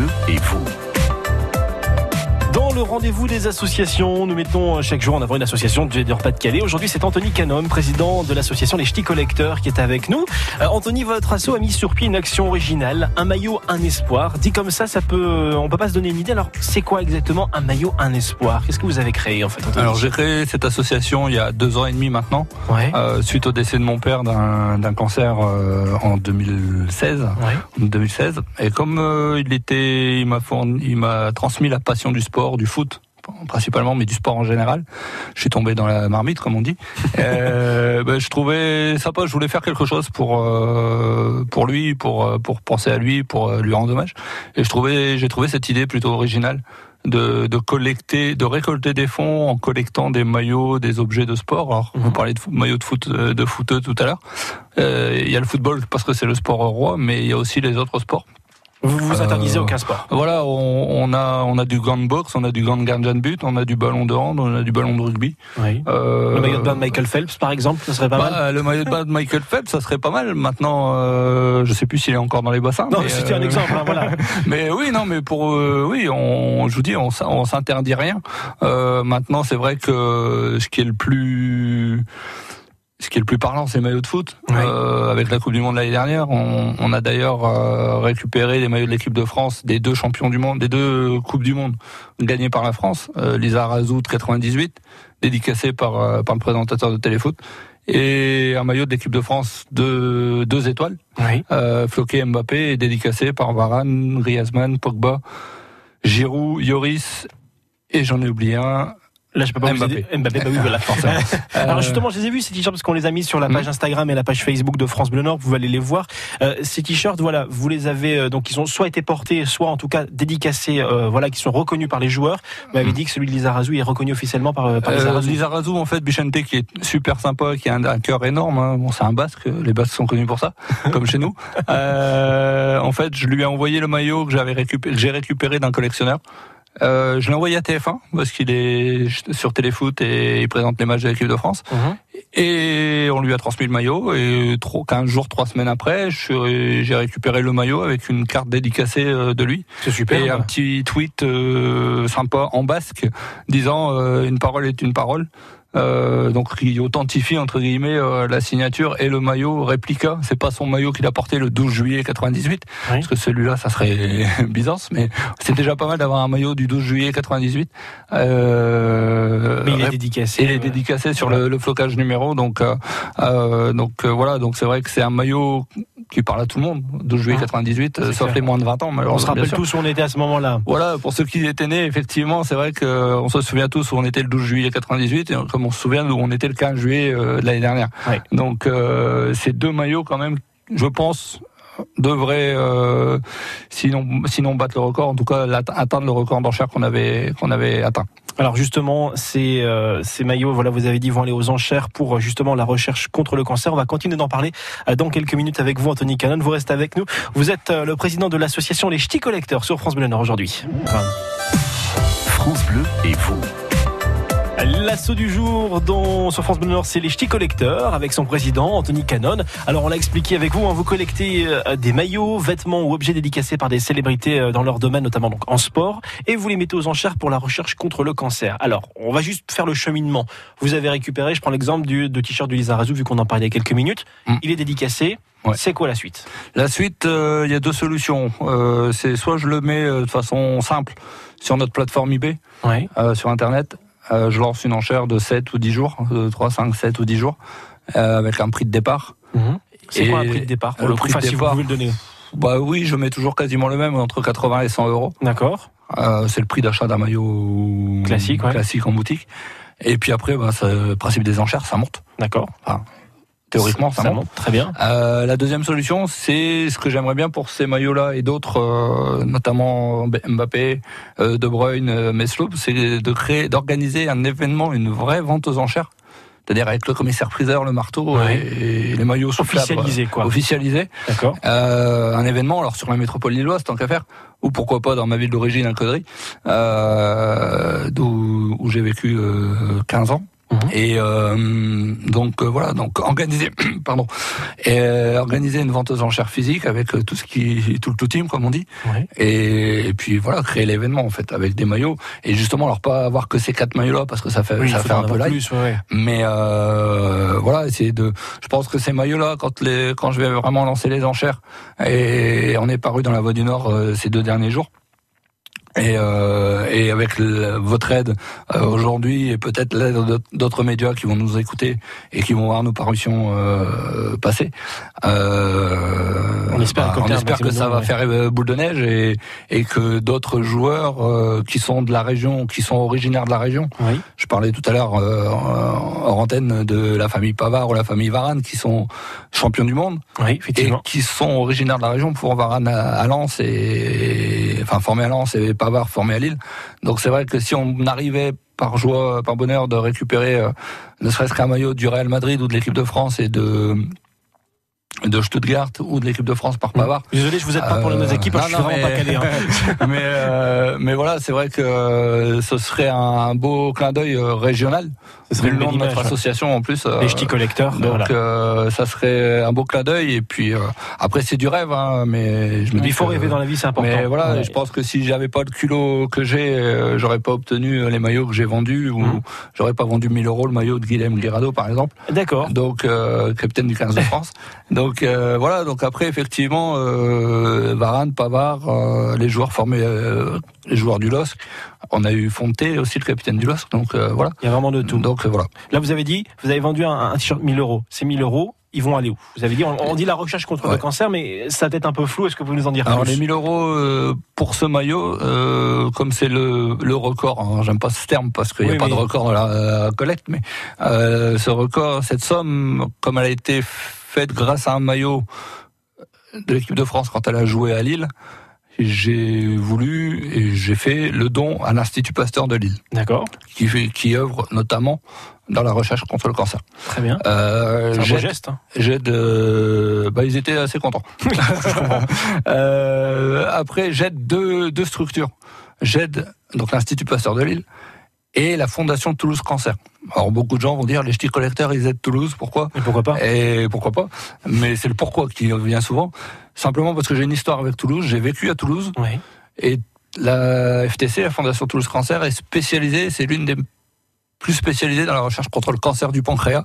Bleu et vous. Le rendez-vous des associations, nous mettons chaque jour en avant une association de Pas-de-Calais. Aujourd'hui, c'est Anthony Canom, président de l'association Les Ch'tis Collecteurs, qui est avec nous. Euh, Anthony, votre asso a mis sur pied une action originale, un maillot, un espoir. Dit comme ça, ça peut, on peut pas se donner une idée. Alors, c'est quoi exactement un maillot, un espoir? Qu'est-ce que vous avez créé en fait, Anthony? Alors, j'ai créé cette association il y a deux ans et demi maintenant, Ouais. euh, suite au décès de mon père d'un cancer euh, en 2016. Ouais. en 2016. Et comme euh, il était, il m'a fourni- il m'a transmis la passion du sport, du foot principalement, mais du sport en général. Je suis tombé dans la marmite, comme on dit. Euh, ben, je trouvais sympa. Je voulais faire quelque chose pour euh, pour lui, pour euh, pour penser à lui, pour euh, lui rendre hommage. Et je trouvais, j'ai trouvé cette idée plutôt originale de, de collecter, de récolter des fonds en collectant des maillots, des objets de sport. Alors, vous Mhm. parlez de maillots de foot, de footeux tout à l'heure. Euh, Il y a le football parce que c'est le sport roi, mais il y a aussi les autres sports. Vous vous interdisez Euh, aucun sport. Voilà, on, on a on a du gant de boxe, on a du gant de gardien de but, on a du ballon de hand, on a du ballon de rugby. Oui. Euh, Le maillot de bain de Michael Phelps, par exemple, ça serait pas mal. bah, le maillot de bain de Michael Phelps, ça serait pas mal. Maintenant, euh, je sais plus s'il est encore dans les bassins. Non, c'était un exemple, hein, voilà. Mais oui, non, mais pour euh, oui, on, je vous dis, on, on s'interdit rien. Euh, maintenant, c'est vrai que ce qui est le plus ce qui est le plus parlant, c'est les maillots de foot. Oui. Euh, avec la Coupe du Monde l'année dernière, on, on a d'ailleurs euh, récupéré les maillots de l'équipe de France des deux champions du monde, des deux coupes du monde gagnées par la France. Euh, Lisa Razout 98, dédicacé par par le présentateur de Téléfoot, et un maillot de l'équipe de France de deux étoiles Oui. euh, Floqué Mbappé est dédicacé par Varane, Griezmann, Pogba, Giroud, Yoris et j'en ai oublié un. Là, je peux pas vous Mbappé. aider. Mbappé, bah oui, voilà, forcément. Alors Euh, justement, je les ai vus ces t-shirts parce qu'on les a mis sur la page Instagram et la page Facebook de France Bleu Nord. Vous allez les voir. Euh, ces t-shirts, voilà, vous les avez euh, donc ils ont soit été portés, soit en tout cas dédicacés, euh, voilà, qui sont reconnus par les joueurs. Vous m'avez dit que celui de Lisa Razou est reconnu officiellement par, euh, par Lisa euh, Razou, en fait, Bichente qui est super sympa, qui a un, un cœur énorme. hein. Bon, c'est un Basque, les Basques sont connus pour ça, comme chez nous. Euh, en fait, je lui ai envoyé le maillot que j'avais récupéré, j'ai récupéré d'un collectionneur. Euh, je l'ai envoyé à TF1 parce qu'il est sur Téléfoot et il présente les matchs de l'équipe de France. Mhm. Et on lui a transmis le maillot. Et trop, 15 jours, 3 semaines après, j'ai récupéré le maillot avec une carte dédicacée euh, de lui. C'est super. Et un petit tweet euh, sympa en basque disant euh, une parole est une parole. Euh, donc il authentifie entre guillemets euh, la signature et le maillot réplica. C'est pas son maillot qu'il a porté le 12 juillet 98, Oui. parce que celui-là ça serait Byzance, mais c'est déjà pas mal d'avoir un maillot du 12 juillet 98. Euh, Mais il est dédicacé. il est euh, dédicacé sur le, le flocage numéro, donc euh, donc voilà, donc c'est vrai que c'est un maillot qui parle à tout le monde. 12 juillet Ah, 98, euh, c'est sauf clair. les moins de 20 ans. On se rappelle tous où on était à ce moment-là. Voilà, pour ceux qui étaient nés, effectivement, c'est vrai qu'on se souvient tous où on était le 12 juillet 98, et comme on se souvient d'où on était le 15 juillet euh, de l'année dernière. Ouais. Donc, euh, ces deux maillots, quand même, je pense, devraient, euh, sinon, sinon battre le record, en tout cas atteindre le record d'enchères qu'on avait, qu'on avait atteint. Alors justement, ces, euh, ces maillots, voilà, vous avez dit, vont aller aux enchères pour justement la recherche contre le cancer. On va continuer d'en parler dans quelques minutes avec vous, Anthony Cannon. Vous restez avec nous. Vous êtes le président de l'association Les Ch'tis Collecteurs sur France Bleu Nord aujourd'hui. Enfin, L'assaut du jour dont, sur France Bleu Nord, c'est les Ch'tis Collecteurs avec son président Anthony Cannon. Alors on l'a expliqué avec vous, hein, vous collectez euh, des maillots, vêtements ou objets dédicacés par des célébrités euh, dans leur domaine, notamment donc en sport, et vous les mettez aux enchères pour la recherche contre le cancer. Alors on va juste faire le cheminement. Vous avez récupéré, je prends l'exemple du de t-shirt de Lisa Razou vu qu'on en parlait il y a quelques minutes. Mm. Il est dédicacé. Ouais. C'est quoi la suite? La suite, euh, il y a deux solutions. Euh, c'est soit je le mets euh, de façon simple sur notre plateforme eBay, Ouais. sur Internet. Euh, je lance une enchère de 7 ou 10 jours, de 3, 5, 7 ou 10 jours, euh, avec un prix de départ. C'est Et quoi un prix de départ pour le le coup prix de si vous départ. pouvez le donner. Bah oui, je mets toujours quasiment le même, entre 80 et 100 euros. D'accord. Euh, c'est le prix d'achat d'un maillot Classique, ouais. classique en boutique. Et puis après, bah, le principe des enchères, ça monte. D'accord. Théoriquement, ça, monte. Très bien. Euh, la deuxième solution, c'est ce que j'aimerais bien pour ces maillots-là et d'autres, euh, notamment Mbappé, euh, De Bruyne, euh, Mesloub, c'est de créer, d'organiser un événement, une vraie vente aux enchères. C'est-à-dire avec le commissaire-priseur, le marteau Ouais. et, et les maillots sous cadre, Officialisé quoi. officialisés. D'accord. Euh, un événement, alors sur la métropole lilloise, tant qu'à faire, ou pourquoi pas dans ma ville d'origine, à Caudry, euh, d'où où j'ai vécu euh, 15 ans, Mhm. Et euh, donc euh, voilà, donc organiser, pardon, et, euh, organiser une vente aux enchères physique avec tout ce qui, tout le tout team comme on dit, et, puis voilà, créer l'événement en fait avec des maillots. Et justement alors pas avoir que ces quatre maillots là parce que ça fait ça fait un peu light, mais voilà, essayer de, je pense que ces maillots là quand les, quand je vais vraiment lancer les enchères et on est paru dans la Voie du Nord ces deux derniers jours et, euh, et avec votre aide euh, aujourd'hui et peut-être l'aide d'autres médias qui vont nous écouter et qui vont voir nos parutions euh, passer, euh, on espère, bah, on espère que ça va faire euh, boule de neige et, et que d'autres joueurs euh, qui sont de la région, qui sont originaires de la région. Oui. Je parlais tout à l'heure en antenne de la famille Pavard ou la famille Varane qui sont champions du monde oui, effectivement. et qui sont originaires de la région pour Varane à, à Lens et enfin formé à Lens et Pavard formé à Lille. Donc c'est vrai que si on arrivait par joie, par bonheur de récupérer euh, ne serait-ce qu'un maillot du Real Madrid ou de l'équipe de France et de de Stuttgart ou de l'équipe de France par Pavard. Désolé, je vous aide pas pour les deux équipes, je suis vraiment pas calé. Hein. mais euh, mais voilà, c'est vrai que euh, ce serait un beau clin d'œil euh, régional. Ce serait le nom de notre association en plus. les ch'tis collecteurs. Donc ça serait un beau clin d'œil et puis après c'est du rêve, hein, mais je me dis il faut rêver dans la vie, c'est important. Mais voilà, je pense que si j'avais pas le culot que j'ai, j'aurais pas obtenu les maillots que j'ai vendus ou mmh. j'aurais pas vendu 1000 euros le maillot de Guilhem Guirado par exemple. D'accord. Donc capitaine du 15 de France. Donc euh, voilà, donc après effectivement, euh, Varane, Pavard, euh, les joueurs formés, les joueurs du LOSC. On a eu Fonté aussi, le capitaine du LOSC. Donc voilà. Il y a vraiment de tout. Donc voilà. Là, vous avez dit, vous avez vendu un, t-shirt 1000 euros. Ces 1000 euros, ils vont aller où? Vous avez dit, on, dit la recherche contre le cancer, mais ça peut-être un peu flou. Est-ce que vous nous en dire Alors les 1000 euros pour ce maillot, comme c'est le, le record, hein, j'aime pas ce terme parce qu'il n'y a pas de record dans la collecte, mais ce record, cette somme, comme elle a été faite grâce à un maillot de l'équipe de France quand elle a joué à Lille. J'ai voulu et j'ai fait le don à l'Institut Pasteur de Lille. D'accord. Qui, qui œuvre notamment dans la recherche contre le cancer. Très bien. Euh, C'est un beau geste. Hein. J'aide. Euh, bah, ils étaient assez contents. euh, après, j'aide deux, deux structures. J'aide donc l'Institut Pasteur de Lille et la Fondation Toulouse Cancer. Alors beaucoup de gens vont dire les ch'tis collecteurs ils aident Toulouse, pourquoi? Et pourquoi pas? Et pourquoi pas? Mais c'est le pourquoi qui revient souvent. Simplement parce que j'ai une histoire avec Toulouse, j'ai vécu à Toulouse. Oui. Et la FTC, la Fondation Toulouse Cancer, est spécialisée, c'est l'une des plus spécialisées dans la recherche contre le cancer du pancréas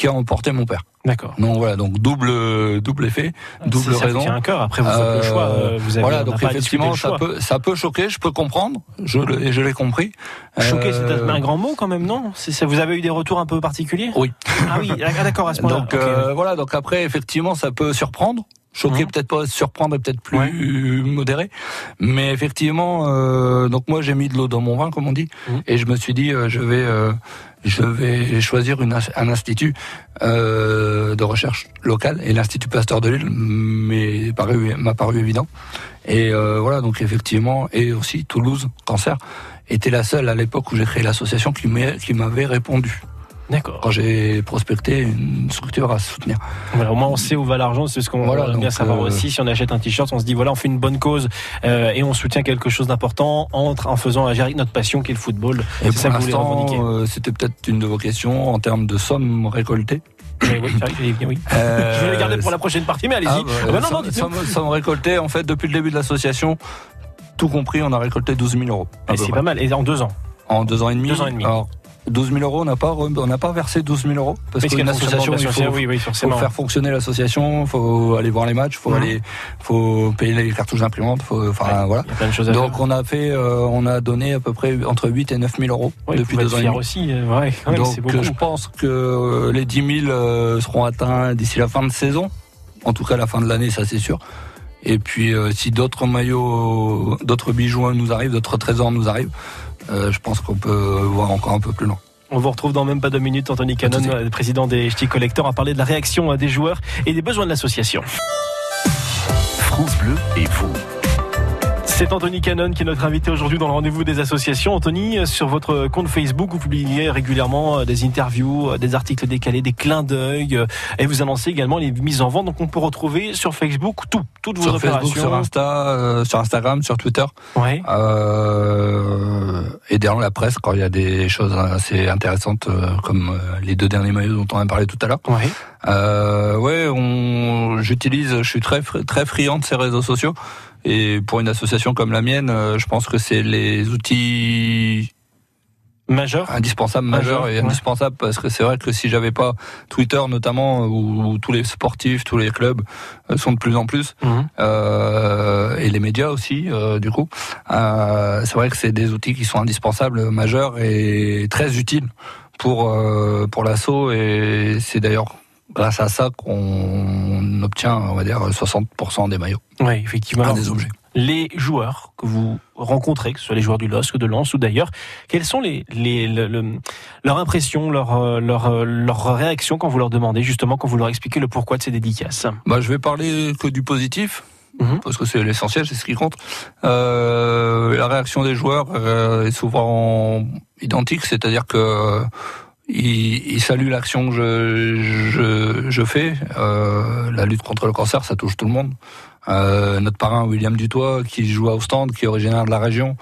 qui a emporté mon père. D'accord. Donc voilà, donc double double effet, double ça raison. un cœur. Après vous faites le choix. Euh, vous avez, voilà, donc effectivement ça peut ça peut choquer. Je peux comprendre. Je et je l'ai compris. Choquer, c'est euh, un grand mot quand même, non? Ça, Vous avez eu des retours un peu particuliers? Oui. Ah oui, ah, d'accord à ce moment-là. Donc euh, voilà, donc après effectivement ça peut surprendre. Choquer mmh. peut-être pas, surprendre peut-être plus modéré, mais effectivement, euh, donc moi j'ai mis de l'eau dans mon vin comme on dit, mmh. et je me suis dit je vais je vais choisir une, un institut euh, de recherche local et l'Institut Pasteur de Lille m'a paru, paru évident. Et euh, voilà, donc effectivement, et aussi Toulouse Cancer était la seule à l'époque où j'ai créé l'association qui m'avait répondu. D'accord. Quand j'ai prospecté une structure à soutenir. Voilà, au moins on sait où va l'argent, c'est ce qu'on voilà, aime bien savoir euh, aussi. Si on achète un t-shirt, on se dit voilà, on fait une bonne cause euh, et on soutient quelque chose d'important entre en faisant agir notre passion qui est le football. Et pour l'instant, euh, c'était peut-être une de vos questions en termes de sommes récoltées. Oui, oui, oui. Euh, je vais le garder pour la prochaine partie, mais allez-y. Ah, bah, ah bah non, non, somme, somme récoltée, en fait, depuis le début de l'association, tout compris, on a récolté 12 000 euros. C'est pas mal. Et en deux ans En deux ans et demi. Deux ans et demi. Alors, 12 000 euros, on n'a pas, on n'a pas versé 12 000 euros parce qu'une association, il faut, oui, oui, faut, faire fonctionner l'association, faut aller voir les matchs, faut mhm. aller, faut payer les cartouches d'imprimante, faut, enfin voilà. Donc on a fait, euh, on a donné à peu près entre 8 et 9 000 euros depuis deux ans et demi. aussi, euh, ouais, Donc je pense que les 10 000 euh, seront atteints d'ici la fin de saison. En tout cas, la fin de l'année, ça c'est sûr. Et puis, si d'autres maillots, d'autres bijoux nous arrivent, d'autres trésors nous arrivent, euh, je pense qu'on peut voir encore un peu plus loin. On vous retrouve dans même pas deux minutes, Anthony Cannon, président des Ch'ti Collectors, à parler de la réaction des joueurs et des besoins de l'association. France Bleu et vous. C'est Anthony Cannon qui est notre invité aujourd'hui dans le rendez-vous des associations. Anthony, sur votre compte Facebook, vous publiez régulièrement des interviews, des articles décalés, des clins d'œil, et vous annoncez également les mises en vente. Donc on peut retrouver sur Facebook tout, toutes vos sur opérations. Facebook, sur Insta, euh, sur Instagram, sur Twitter. Ouais. Euh, et dans la presse quand il y a des choses assez intéressantes euh, comme euh, les deux derniers maillots dont on a parlé tout à l'heure. Ouais. Euh, ouais, on, j'utilise, je suis très très friand de ces réseaux sociaux. Et pour une association comme la mienne, euh, je pense que c'est les outils Majeur. indispensable, Majeur, majeur et ouais. indispensable parce que c'est vrai que si j'avais pas Twitter notamment où, où tous les sportifs, tous les clubs euh, sont de plus en plus Mhm. euh, et les médias aussi euh, du coup, euh, c'est vrai que c'est des outils qui sont indispensables, majeurs et très utiles pour pour l'assaut et c'est d'ailleurs grâce à ça qu'on obtient on va dire 60% des maillots, Oui, effectivement. un des objets. les joueurs que vous rencontrez, que ce soit les joueurs du LOSC, de Lens ou d'ailleurs, quelles sont les, les, le- le- leurs impressions, leurs euh, leurs euh, leurs réactions quand vous leur demandez justement, quand vous leur expliquez le pourquoi de ces dédicaces? Bah, je vais parler que du positif. Mhm. Parce que c'est l'essentiel, c'est ce qui compte. Euh, la réaction des joueurs euh, est souvent identique, c'est-à-dire que ils, ils saluent l'action que je, je, je fais. Euh, la lutte contre le cancer, ça touche tout le monde. Euh, notre parrain William Dutoit, qui joue à Ostende, qui est originaire de la région,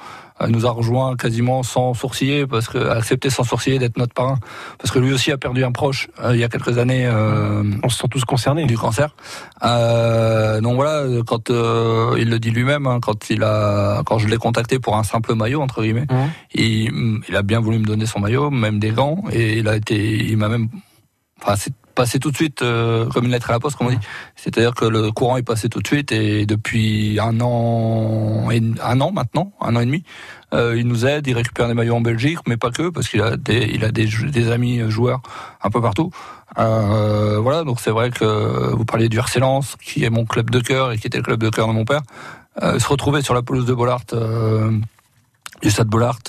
nous a rejoint quasiment sans sourciller, parce que a accepté sans sourciller d'être notre parrain, parce que lui aussi a perdu un proche euh, il y a quelques années. Euh, On se sent tous concernés. du cancer. Euh, donc voilà, quand il le dit lui-même, hein, quand il a, quand je l'ai contacté pour un simple maillot entre guillemets, Mhm. il, il a bien voulu me donner son maillot, même des gants, et il a été, il m'a même, enfin c'est passé tout de suite euh, comme une lettre à la poste, comme on dit. C'est-à-dire que le courant est passé tout de suite et depuis un an, et, un an maintenant, un an et demi, euh, il nous aide, il récupère des maillots en Belgique, mais pas que, parce qu'il a des, il a des, amis joueurs un peu partout. Euh, voilà, donc c'est vrai que vous parliez du RC Lens, qui est mon club de cœur et qui était le club de cœur de mon père. Se retrouver sur la pelouse de Bollard, du stade Bollard,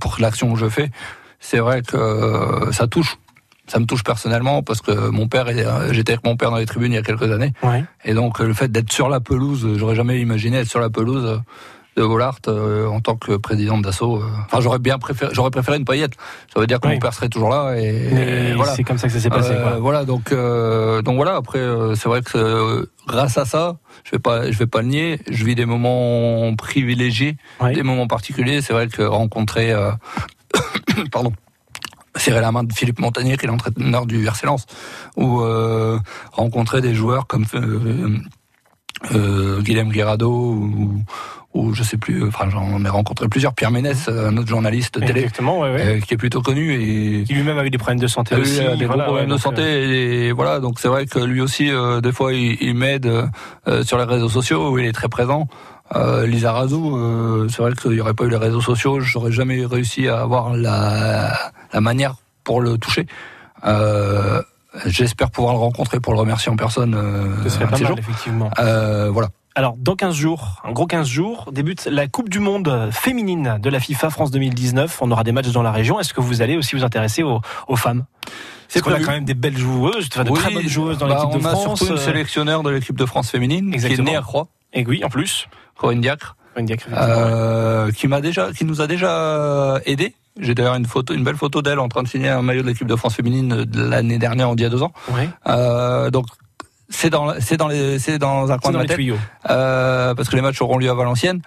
pour l'action que je fais, c'est vrai que ça touche. Ça me touche personnellement parce que mon père, j'étais avec mon père dans les tribunes il y a quelques années, Ouais. et donc le fait d'être sur la pelouse, j'aurais jamais imaginé être sur la pelouse de Bollard euh, en tant que président d'assaut. euh. Enfin, j'aurais bien préféré, j'aurais préféré une paillette. Ça veut dire que Oui. mon père serait toujours là et, et voilà. c'est comme ça que ça s'est passé. Euh, quoi. voilà, donc euh, donc voilà. Après, euh, c'est vrai que euh, grâce à ça, je vais pas je vais pas le nier. Je vis des moments privilégiés, Ouais. des moments particuliers. C'est vrai que rencontrer, euh, pardon, serrer la main de Philippe Montagnier, qui est l'entraîneur du RC Lens, ou euh, rencontrer des joueurs comme euh, euh, Guilhem Guerrado ou, ou je sais plus. Enfin, j'en ai rencontré plusieurs. Pierre Ménès, un autre journaliste télé, Exactement, ouais, ouais. euh, qui est plutôt connu et Qui lui-même avait des problèmes de santé aussi. a des gros problèmes de santé euh, et voilà donc c'est vrai que lui aussi euh, des fois il, il m'aide euh, sur les réseaux sociaux où il est très présent. Euh, Lisa Razou, euh, c'est vrai qu'il n'y aurait pas eu les réseaux sociaux, j'aurais jamais réussi à avoir la, la manière pour le toucher. Euh, J'espère pouvoir le rencontrer pour le remercier en personne euh, Ce serait pas mal, jours. effectivement. Euh, voilà. Alors, dans 15 jours, un gros 15 jours, débute la Coupe du Monde féminine de la FIFA France 2019. On aura des matchs dans la région. Est-ce que vous allez aussi vous intéresser aux, aux femmes? C'est Parce qu'on a quand même des belles joueuses, enfin, de Oui, très bonnes joueuses dans bah, l'équipe de on a France. surtout une sélectionneur de l'équipe de France féminine Exactement. qui est née à Croix, Et oui, en plus. Corinne Diacre. Euh, qui m'a déjà, qui nous a déjà aidé. J'ai d'ailleurs une photo, une belle photo d'elle en train de signer un maillot de l'équipe de France féminine de l'année dernière, on dit il y a deux ans. Euh, donc c'est dans, c'est dans les, c'est dans un coin de ma tête, euh, parce que les matchs auront lieu à Valenciennes.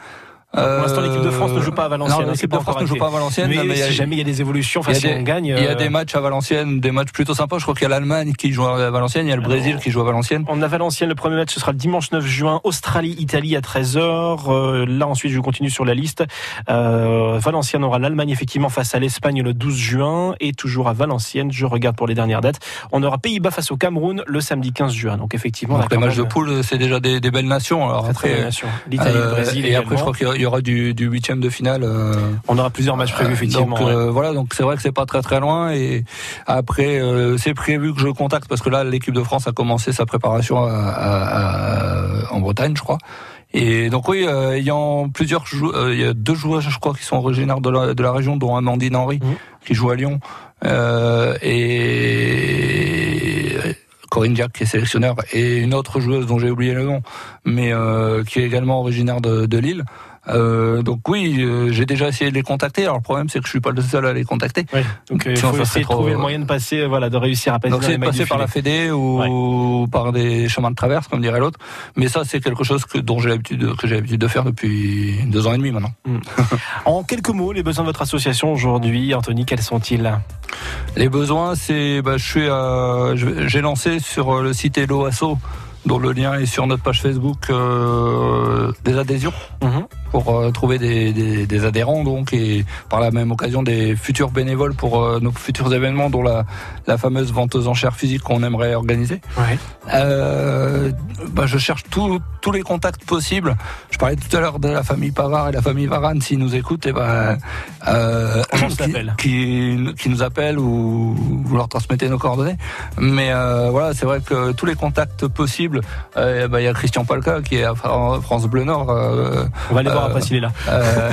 Pour l'instant, l'équipe de France ne joue pas à Valenciennes, hein, l'équipe de France ne joue pas à Valenciennes, Mais, mais il y a- si jamais il y a des évolutions, enfin, si on gagne. il y a euh, des matchs à Valenciennes, des matchs plutôt sympas. Je crois qu'il y a l'Allemagne qui joue à Valenciennes, il y a le Brésil qui joue à Valenciennes. On a Valenciennes, le premier match, ce sera le dimanche 9 juin. Australie, Italie à 13h. Euh, là, ensuite, je continue sur la liste. Euh, Valenciennes aura l'Allemagne, effectivement, face à l'Espagne le 12 juin. Et toujours à Valenciennes, je regarde pour les dernières dates. On aura Pays-Bas face au Cameroun le samedi 15 juin. Donc, effectivement, Donc les matchs de poule, c'est déjà des, des belles nations. Alors après. L'Italie, le euh, Brésil. et après, je également. crois qu'il y aura- il y aura du, du huitième de finale. euh, On aura plusieurs matchs prévus, effectivement. Donc euh, voilà, donc c'est vrai que c'est pas très très loin et après euh, c'est prévu que je contacte parce que là l'équipe de France a commencé sa préparation à- à- à- en Bretagne, je crois. Et donc oui, euh, ayant plusieurs euh, il y a deux joueurs, je crois, qui sont originaires de la, de la région, dont Amandine Henry, Mhm. qui joue à Lyon, euh, et Corinne Diac qui est sélectionneur et une autre joueuse dont j'ai oublié le nom, mais qui est également originaire de, de Lille. Euh, donc oui, euh, j'ai déjà essayé de les contacter. Alors le problème, c'est que je suis pas le seul à les contacter. Oui, donc il faut essayer de trouver le moyen de passer, euh, voilà, de réussir à passer. Donc c'est de passer par la Fédé ou par des chemins de traverse, comme dirait l'autre. Mais ça, c'est quelque chose que dont j'ai l'habitude que j'ai l'habitude de faire depuis deux ans et demi maintenant. Hmm. en quelques mots, les besoins de votre association aujourd'hui, Anthony, quels sont-ils? Les besoins, c'est, bah, je suis, j'ai lancé sur le site Hello Asso dont le lien est sur notre page Facebook euh, des adhésions. Mhm pour euh, trouver des, des, des, adhérents donc et par la même occasion des futurs bénévoles pour euh, nos futurs événements dont la, la fameuse vente aux enchères physiques qu'on aimerait organiser. Ouais. Euh, bah, je cherche tous les contacts possibles. Je parlais tout à l'heure de la famille Pavard et la famille Varane s'ils nous écoutent et ben euh, qui, qui, qui, nous appellent ou vous leur transmettez nos coordonnées. Mais euh, voilà, c'est vrai que tous les contacts possibles. Euh, bah, il y a Christian Palka qui est à France Bleu Nord. On va aller voir après s'il est là. Euh,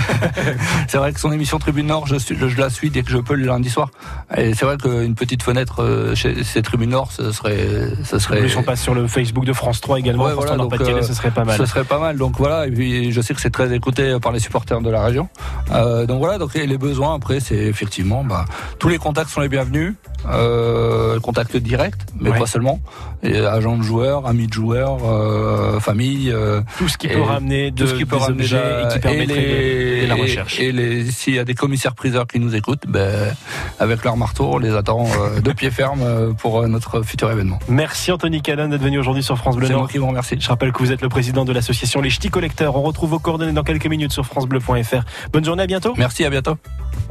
c'est vrai que son émission Tribune Nord, je, je, la suis dès que je peux le lundi soir. Et c'est vrai qu'une petite fenêtre euh, chez Tribune Nord, ce serait, ce serait. Plus on passe sur le Facebook de France 3 également. Ouais, voilà, donc, euh, ce serait pas mal. Ce serait pas mal. Donc voilà. Et puis je sais que c'est très écouté par les supporters de la région. Euh, donc voilà. Donc les besoins après, c'est effectivement, bah, tous les contacts sont les bienvenus. Euh, contact direct, mais pas seulement. Et agents de joueurs, amis de joueurs, euh, famille. Euh, tout ce qui peut ramener de, tout ce qui peut ramener et qui permettrait la recherche. Et, s'il y a des commissaires priseurs qui nous écoutent, ben, avec leur marteau, on les attend de pied ferme pour notre futur événement. Merci Anthony Callan d'être venu aujourd'hui sur France Bleu C'est moi qui vous remercie. Je rappelle que vous êtes le président de l'association Les Ch'tis Collecteurs. On retrouve vos coordonnées dans quelques minutes sur francebleu.fr. Bonne journée, à bientôt. Merci, à bientôt.